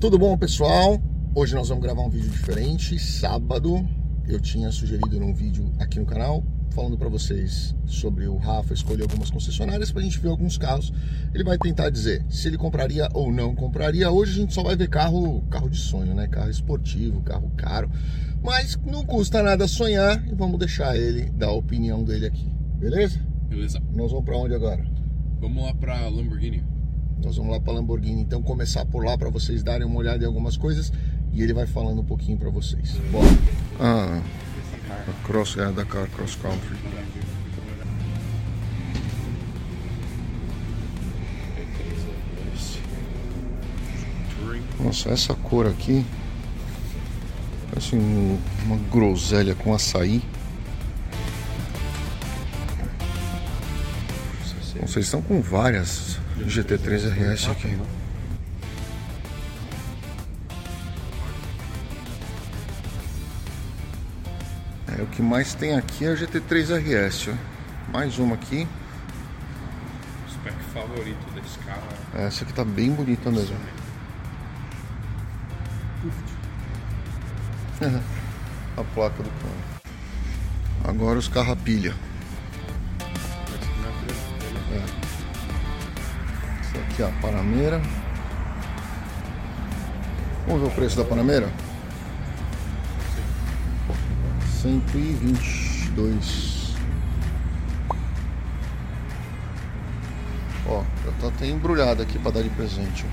Tudo bom, pessoal? Hoje nós vamos gravar um vídeo diferente. Sábado eu tinha sugerido num vídeo aqui no canal falando para vocês sobre o Rafa escolher algumas concessionárias para a gente ver alguns carros. Ele vai tentar dizer se ele compraria ou não compraria. Hoje a gente só vai ver carro, carro de sonho, né? Carro esportivo, carro caro. Mas não custa nada sonhar e vamos deixar ele dar a opinião dele aqui. Beleza? Beleza. Nós vamos para onde agora? Vamos lá pra Lamborghini. Nós vamos lá para Lamborghini, então começar por lá para vocês darem uma olhada em algumas coisas e ele vai falando um pouquinho para vocês. Bora. Ah, a cross é da car cross country. Nossa, essa cor aqui parece um- uma groselha com açaí. Vocês estão com várias GT3 RS aqui. É, o que mais tem aqui é a GT3 RS. ó. Mais uma aqui. O spec favorito desse carro é Essa aqui tá bem bonita mesmo. a placa do carro. Agora os carros a pilha. Aqui a Panamera. Vamos ver o preço da Panamera? 122. Ó, já tá até embrulhada aqui para dar de presente.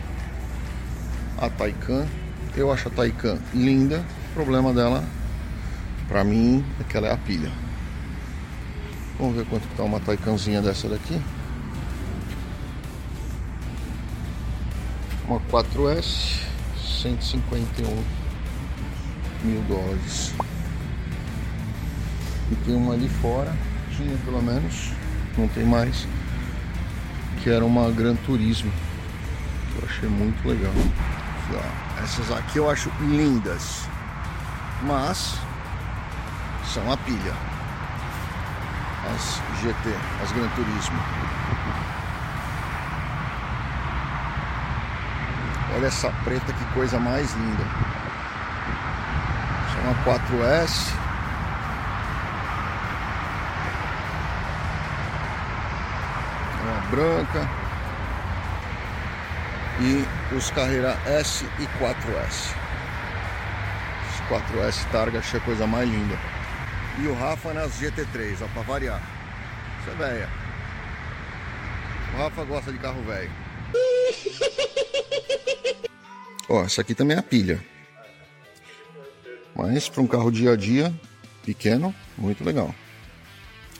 A Taycan, eu acho a Taycan linda. O problema dela, pra mim, é que ela é a pilha. Vamos ver quanto que tá uma Taycanzinha dessa daqui. Uma 4S, 151 mil dólares. E tem uma ali fora, tinha pelo menos, não tem mais, que era uma Gran Turismo. Que eu achei muito legal. Essas aqui eu acho lindas, mas são a pilha. As GT, as Gran Turismo. Olha essa preta, que coisa mais linda. Uma 4S. É uma branca. E os Carreira S e 4S. Os 4S Targa, achei a coisa mais linda. E o Rafa nas GT3, ó, pra variar. Isso é velha. O Rafa gosta de carro velho. Ó, essa aqui também é a pilha. Mas para um carro dia a dia, pequeno, muito legal.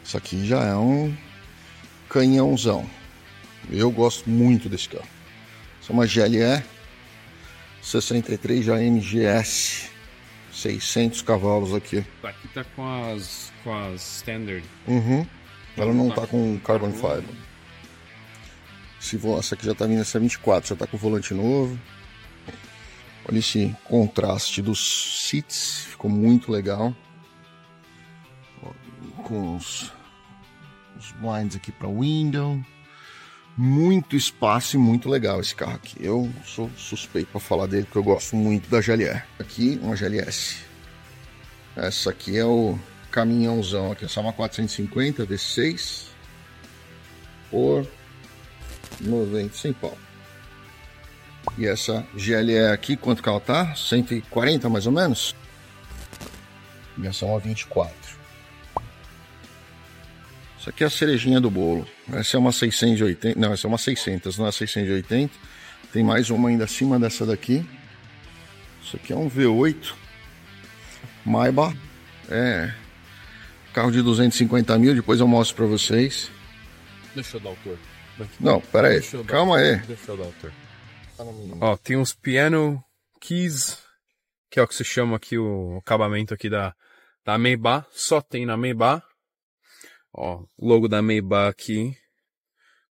Isso aqui já é um canhãozão. Eu gosto muito desse carro. Isso é uma GLE 63 já MGS. 600 cavalos aqui. Aqui tá com as, com as standard. Uhum. Ela não tá com carbon fiber. Esse vo- essa aqui já tá vindo, essa é 24, já tá com volante novo. Olha esse contraste dos seats, ficou muito legal. Com os, os blinds aqui para window. Muito espaço e muito legal esse carro aqui. Eu sou suspeito para falar dele porque eu gosto muito da GLE. Aqui uma GLS. Essa aqui é o caminhãozão aqui, essa é uma 450 V6 por 90 sem pau. E essa GLE aqui, quanto que ela tá? 140 mais ou menos? Essa é uma 24. Isso aqui é a cerejinha do bolo. Essa é uma 680, não, essa é uma 600, não é 680. Tem mais uma ainda acima dessa daqui. Isso aqui é um V8 Maybach. É. Carro de 250 mil, depois eu mostro pra vocês. Deixa eu dar o tour. Não, pera aí, calma aí. Deixa eu dar o tour. Ó, tem uns piano keys, que é o que se chama aqui o acabamento aqui da, da Maybach. Só tem na Maybach. Ó, logo da Maybach aqui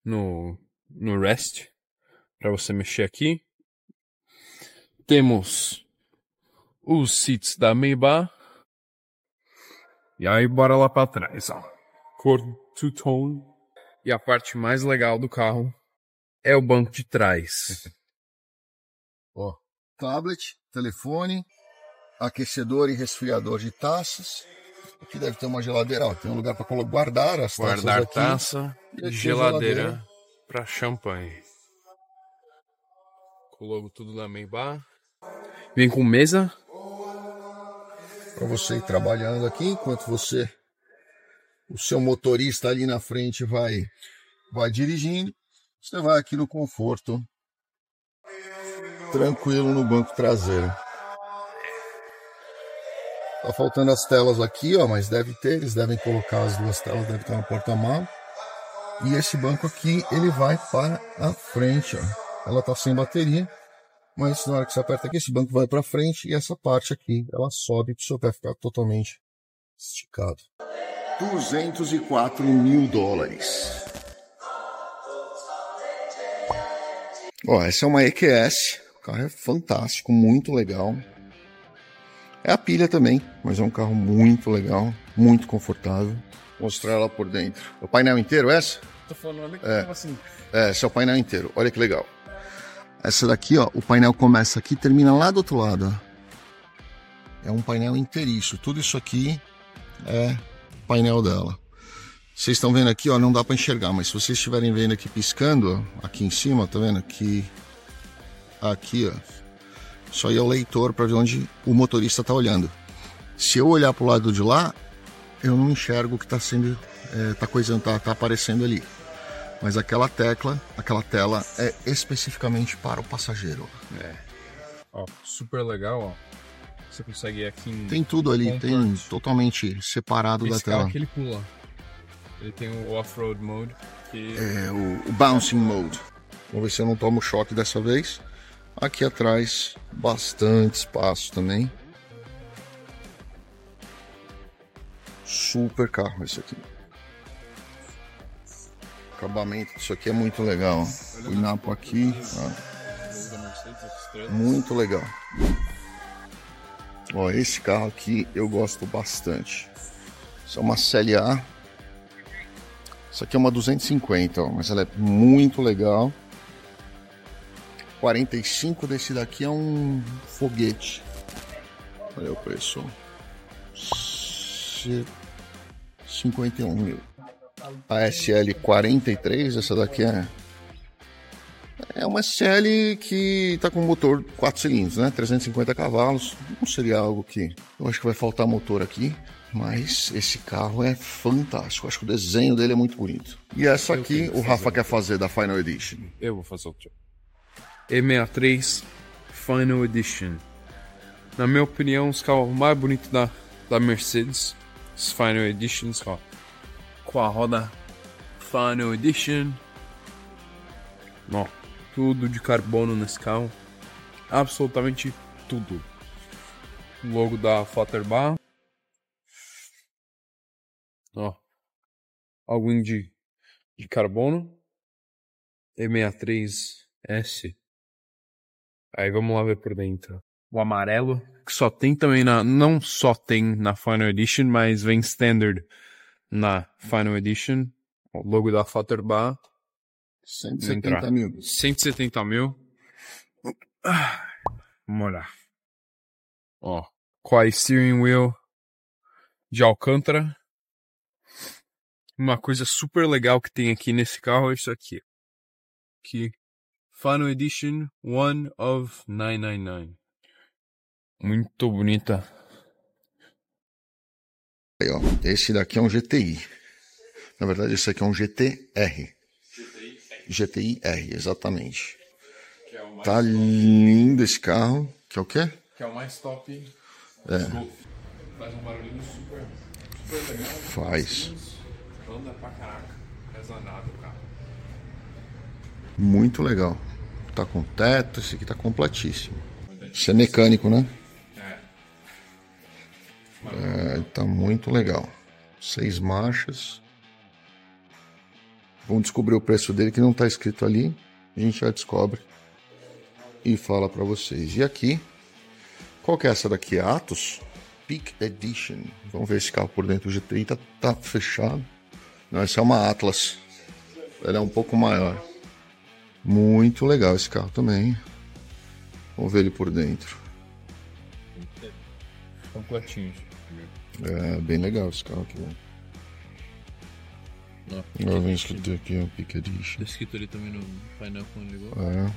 no, no rest, para você mexer aqui. Temos os seats da Maybach. E aí, bora lá para trás, ó. Cor two-tone. E a parte mais legal do carro é o banco de trás. Tablet, telefone, aquecedor e resfriador de taças. Aqui deve ter uma geladeira, ó, tem um lugar para guardar as Guardar taças taça e geladeira para champanhe. Com logo tudo na Meibá. Vem com mesa. Para você ir trabalhando aqui, enquanto você, o seu motorista ali na frente vai, vai dirigindo, você vai aqui no conforto, tranquilo no banco traseiro. Tá faltando as telas aqui, ó, mas deve ter, eles devem colocar as duas telas, deve estar no porta-malas. E esse banco aqui, ele vai para a frente, ó. Ela tá sem bateria, mas na hora que você aperta aqui, esse banco vai para frente e essa parte aqui, ela sobe para o seu pé ficar totalmente esticado. 204 mil dólares. Ó, essa é uma EQS, carro é fantástico, muito legal. É a pilha também, mas é um carro muito legal, muito confortável. Vou mostrar ela por dentro. O painel inteiro, essa? Tô falando é. assim. É, esse é o painel inteiro. Olha que legal. Essa daqui, ó, o painel começa aqui e termina lá do outro lado. É um painel inteiriço. Tudo isso aqui é painel dela. Vocês estão vendo aqui, ó, não dá para enxergar, mas se vocês estiverem vendo aqui piscando, ó, aqui em cima, tá vendo? Aqui, aqui, ó. Isso aí é o leitor para ver onde o motorista tá olhando. Se eu olhar pro lado de lá, eu não enxergo o que tá sendo, é, tá coisando, tá, tá aparecendo ali. Mas aquela tecla, aquela tela é especificamente para o passageiro. É. Ó, super legal, ó. Você consegue ir aqui em Tem tudo ali, comfort. tem totalmente separado Esse da tela. Aqui ele pula. Ele tem o off-road mode. Que... É, o, o bouncing mode. Vamos ver se eu não tomo choque dessa vez. Aqui atrás, bastante espaço também. Super carro esse aqui acabamento disso aqui é muito legal. O Inapo aqui, ó. muito legal. Ó, esse carro aqui eu gosto bastante. Isso é uma CLA. Isso aqui é uma 250, ó, mas ela é muito legal. 45 desse daqui é um foguete. Olha o preço. 51 mil a SL43, essa daqui é é uma SL que está com motor 4 cilindros, né? 350 cavalos. Não seria algo que eu acho que vai faltar motor aqui, mas esse carro é fantástico. Acho que o desenho dele é muito bonito. E essa aqui o Rafa quer fazer da Final Edition. Eu vou fazer o tio. E63 Final Edition. Na minha opinião, os carros mais bonitos da, da Mercedes, os Final Editions, ó com a roda Final Edition. Ó, tudo de carbono nesse carro. Absolutamente tudo. O logo da Fatterbar. Ó, algo de, de carbono. E63S. Aí vamos lá ver por dentro. O amarelo, que só tem também na. Não só tem na Final Edition, mas vem standard na Final Edition, o logo da Fatterbar. 170 mil. 170 mil. Vamos olhar. Ó, Quai Steering Wheel de Alcântara. Uma coisa super legal que tem aqui nesse carro é isso aqui. Que Final Edition One of 999. Muito bonita Aí, ó, esse daqui é um GTI. Na verdade, esse aqui é um GTR. GTI R, exatamente. É tá lindo esse carro. Que é o quê? Que é o mais top. É. Faz um barulhinho super, super legal. Faz. Anda pra caraca. Pesa nada o carro. Muito legal. Tá com teto, esse aqui tá completíssimo. Isso é mecânico, né? É, tá muito legal. Seis marchas. Vamos descobrir o preço dele que não está escrito ali. A gente já descobre e fala para vocês. E aqui, qual que é essa daqui? Atos Peak Edition. Vamos ver esse carro por dentro. O GTI tá, tá fechado. Não, essa é uma Atlas. Ela é um pouco maior. Muito legal esse carro também. Vamos ver ele por dentro. É, bem legal esse carro aqui. Agora vem escrito aqui, Pick Edition. Tá escrito ali também no painel quando ligou. É.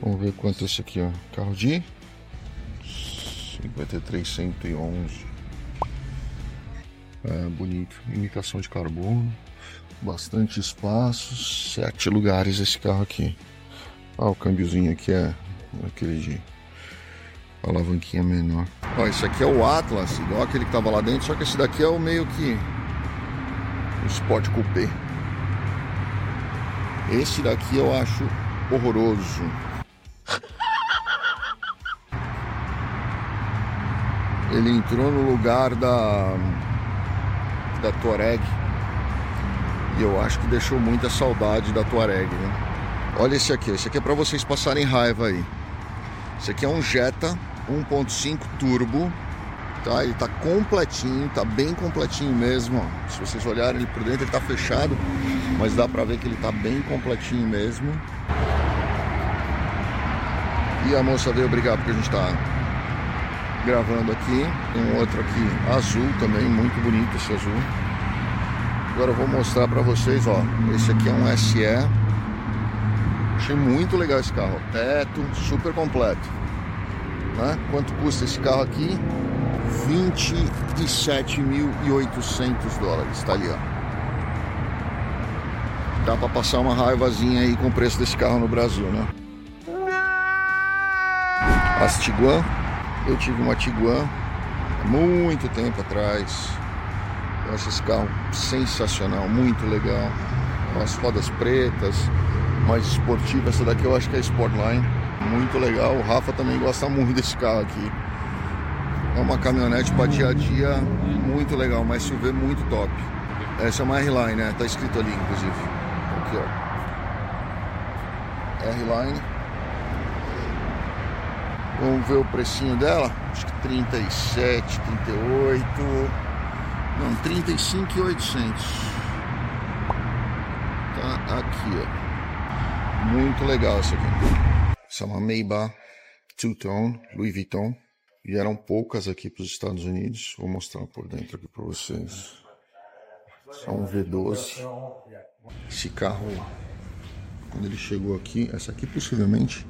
Vamos ver quanto é esse aqui, ó. Carro de 53111. É bonito. Imitação de carbono. Bastante espaço. Sete lugares esse carro aqui. Ah, o câmbiozinho aqui é aquele de alavanquinha menor. Ó, esse aqui é o Atlas, igual aquele que tava lá dentro, só que esse daqui é o meio que o Sport Coupé. Esse daqui eu acho horroroso. Ele entrou no lugar da da Touareg e eu acho que deixou muita saudade da Touareg, né? Olha esse aqui, esse aqui é para vocês passarem raiva aí. Esse aqui é um Jetta 1.5 turbo, tá? Ele tá completinho, tá bem completinho mesmo, ó. Se vocês olharem ele por dentro, ele tá fechado, mas dá pra ver que ele tá bem completinho mesmo. E a moça veio brigar porque a gente tá gravando aqui. Tem um outro aqui azul também, muito bonito esse azul. Agora eu vou mostrar pra vocês, ó. Esse aqui é um SE. Achei muito legal esse carro. Teto, super completo. Né? Quanto custa esse carro aqui? 27.800 dólares. Tá ali, ó. Dá pra passar uma raivazinha aí com o preço desse carro no Brasil, né? As Tiguan. Eu tive uma Tiguan muito tempo atrás. Eu acho esse carro sensacional, muito legal. As rodas pretas, mais esportiva. Essa daqui eu acho que é Sportline. Muito legal. O Rafa também gosta muito desse carro aqui. É uma caminhonete para dia a dia muito legal, mas SUV muito top. Essa é uma R-Line, né? Tá escrito ali, inclusive. Aqui, ó. R-Line. Vamos ver o precinho dela. Acho que 37, 38. Não, 35,800. Tá aqui, ó. Muito legal essa aqui. Essa é uma Maybach Two-Tone, Louis Vuitton. Vieram poucas aqui para os Estados Unidos. Vou mostrar por dentro aqui para vocês. Só um V12. Esse carro, quando ele chegou aqui, essa aqui possivelmente,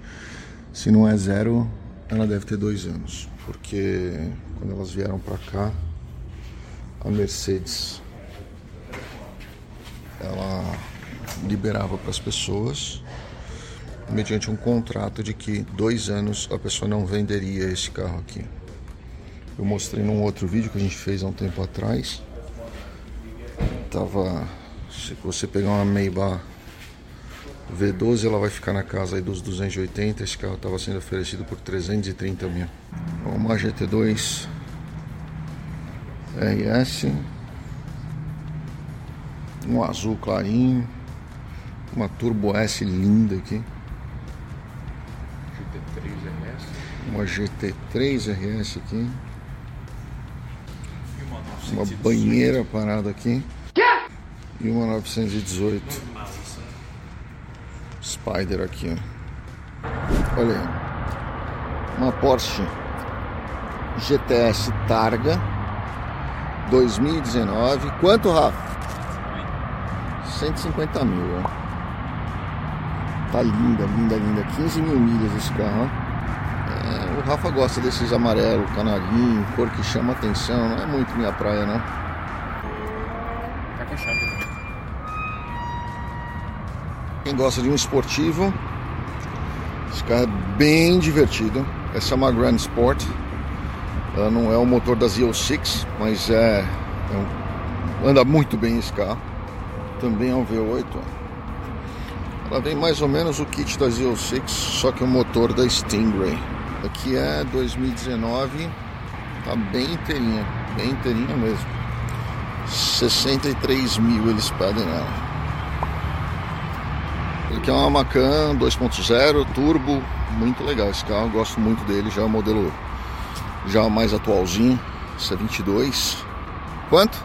se não é zero, ela deve ter dois anos. Porque quando elas vieram para cá, a Mercedes ela liberava para as pessoas mediante um contrato de que dois anos a pessoa não venderia esse carro aqui. Eu mostrei num outro vídeo que a gente fez há um tempo atrás. Tava. Se você pegar uma Maybach V12, ela vai ficar na casa aí dos 280. Esse carro estava sendo oferecido por 330 mil. Uma GT2 RS. Um azul clarinho. Uma Turbo S linda aqui. uma GT3 RS aqui. Uma banheira parada aqui. E uma 918. Spider aqui, ó. Olha aí. Uma Porsche GTS Targa 2019. Quanto, Rafa? 150 mil, ó. Tá linda, linda, linda. 15 mil milhas esse carro. É, o Rafa gosta desses amarelo, canarinho, cor que chama atenção. Não é muito minha praia, não. Tá com chave. Quem gosta de um esportivo, esse carro é bem divertido. Essa é uma Grand Sport. Ela não é o motor da Z06, mas é, é um- anda muito bem esse carro. Também é um V8. ó. Ela vem mais ou menos o kit da Z06, só que o motor da Stingray. Aqui é 2019, tá bem inteirinha, bem inteirinha mesmo. 63 mil eles pedem nela. Ele é uma Macan 2.0 turbo, muito legal esse carro, gosto muito dele, já é o modelo já mais atualzinho, esse é 22. Quanto?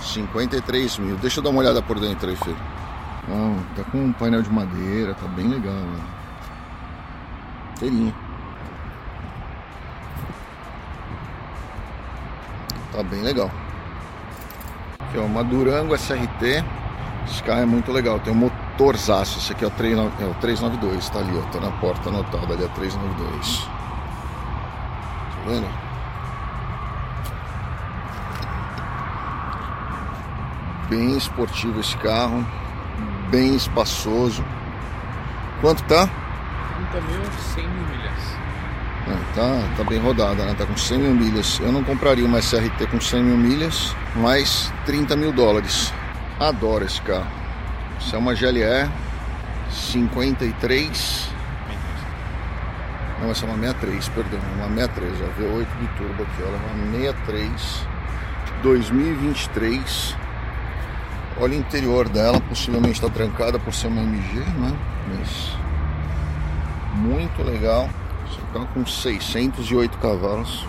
53 mil. Deixa eu dar uma olhada por dentro aí, filho. Não, tá com um painel de madeira, tá bem legal. Né? inteirinho. Tá bem legal. Aqui ó, uma Durango SRT. Esse carro é muito legal, tem um motorzaço. Esse aqui é o, 3, é o 392, tá ali, ó. Tá na porta anotada ali, é 392. Tá vendo? Bem esportivo esse carro, bem espaçoso. Quanto tá? 30.100 milhas. É, tá, tá bem rodada, né? Tá com 100 mil milhas. Eu não compraria uma SRT com 100 mil milhas, mas 30 mil dólares. Adoro esse carro. Isso é uma GLE 53. Não, essa é uma 63, perdão. Uma 63, ó, V8 de turbo aqui, olha. Uma 63 2023. Olha o interior dela, possivelmente está trancada por ser uma MG, né? Mas muito legal. Esse carro com 608 cavalos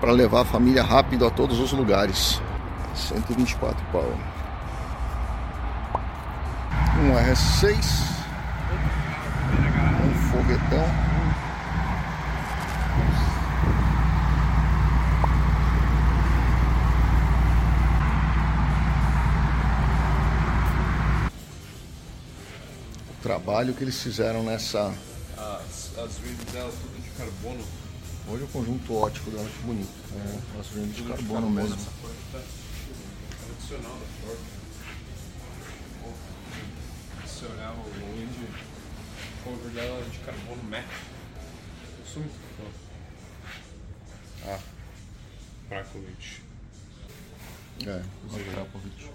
para levar a família rápido a todos os lugares. 124 pau. Um RS6, um foguetão. O trabalho que eles fizeram nessa As, as rims dela tudo de carbono. Hoje o conjunto ótico dela que bonito. É, as rims de carbono mesmo. Essa cor tá tradicional da Ford. Se olhar o wind cover dela é de carbono matte. Eu sou muito fã. Ah, Prakovic. É, o Krapovic.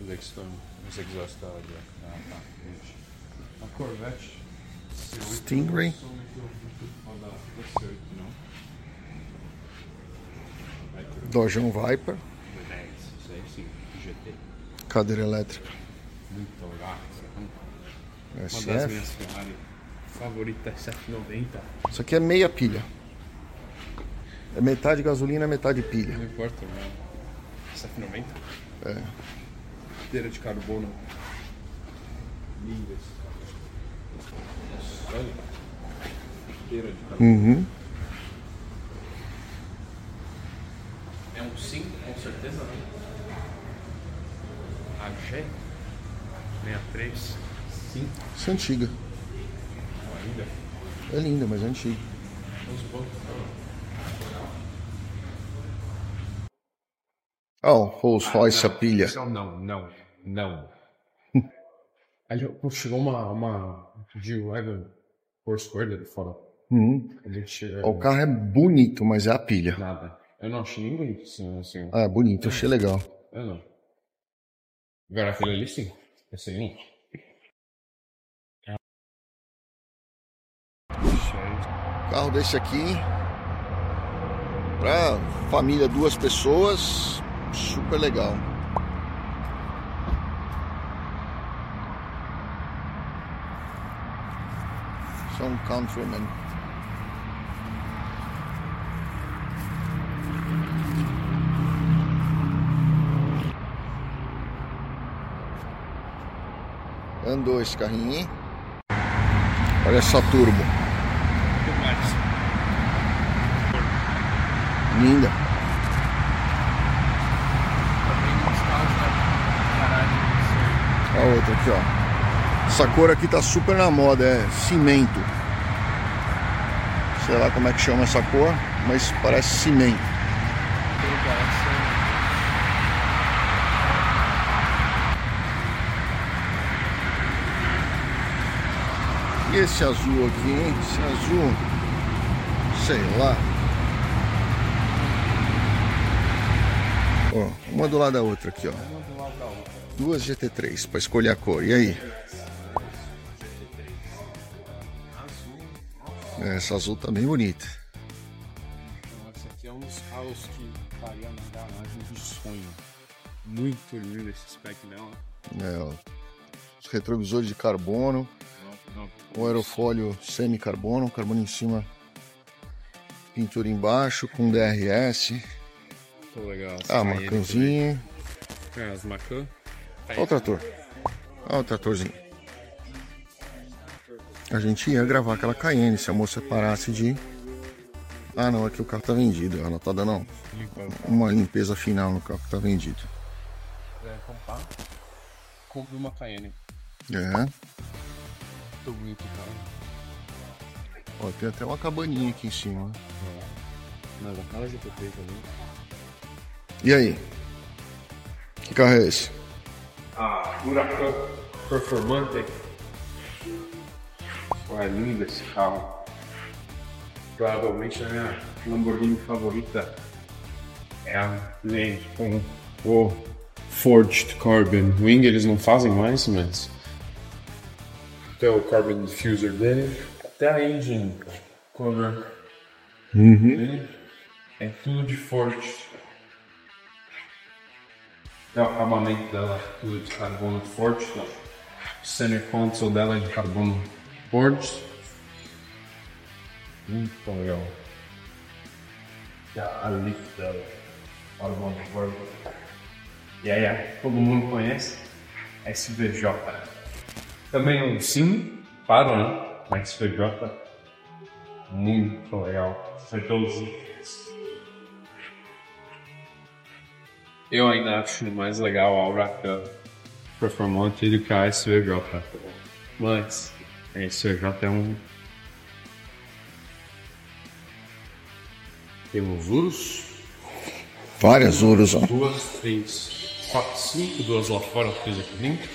Os extern, os exhaust dela ali. ó. Ah, tá. A Corvette. C8, Stingray. Eu sou muito, muito fã da, da C8, não. Vai ter Dojão Viper, o 10, isso aí sim, GT. cadeira elétrica. Muito legal. Uma das minhas Ferrari favoritas é 790. Isso aqui é meia pilha. É metade gasolina, metade pilha. Não importa, né? 790? É. Inteira de carbono. Lindas. Olha. Inteira de carbono. Uhum. É um 5, com certeza, né? A G 63. 5 Isso é antiga. É linda, mas é antiga. Os bancos. Ah, o Rolls Royce a pilha. Não, não, não. Ali chegou uma, uma G-Wagon Foursquare ali fora. Gente, é, O carro é bonito, mas é a pilha. Nada. Eu não achei nem bonito assim. assim. Ah, é bonito, achei legal. Eu não. Agora aquele ali sim. Esse aí não. Carro desse aqui pra família, duas pessoas, super legal. Um Countryman. Andou esse carrinho? Olha essa turbo. Linda. A outra aqui, ó. Essa cor aqui tá super na moda, é cimento. Sei lá como é que chama essa cor, mas parece cimento. E esse azul aqui, hein? Esse azul, sei lá. Ó, uma do lado da outra aqui, ó. Duas GT3 para escolher a cor. E aí? É, Essa azul tá bem bonita. Esse aqui é um dos carros que estaria na garagem de sonho. Muito lindo esse spec dela. É, ó. Os retrovisores de carbono, Não, não. o aerofólio semi-carbono, carbono em cima, pintura embaixo com DRS. Muito legal. Ah, macanzinho. É, as Macan. Olha o trator. Olha o tratorzinho. a gente ia gravar aquela Cayenne se a moça parasse de. Ah não, aqui o carro tá vendido. Ela tá dando uma limpeza final no carro que tá vendido. quiser comprar, compre uma Cayenne. É. Muito bonito, cara. Ó, tem até uma cabaninha aqui em cima. Mas aquela GTP também. E aí? Que carro é esse? Ah, Huracan Performante. Pô, é lindo esse carro. Provavelmente a minha Lamborghini favorita é a vem com o Forged Carbon Wing. Eles não fazem mais, mas até o Carbon Diffuser dele, até a engine cover dele, é tudo de Forged. É o acabamento dela, tudo de carbono forte. O center console dela é de carbono forte. Muito legal. E a lift dela, carbono forte. E aí, todo mundo conhece SVJ. Também um sim, claro, né? Uma SVJ. Muito legal. Foi todos Eu ainda acho mais legal a Huracan Performante do que a SVJ. Mas a SVJ é um. Temos Urus, Várias Urus, ó. duas, três, quatro, cinco, duas lá fora, três aqui dentro.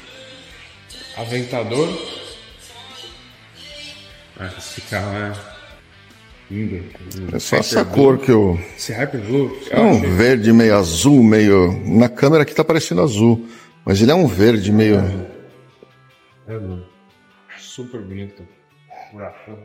Aventador. Ah, esse carro é É só essa cor que eu. Esse Hyperloop, É um verde meio azul, meio. Na câmera aqui tá parecendo azul. Mas ele é um verde meio. É, mano. Super bonito. Furacão.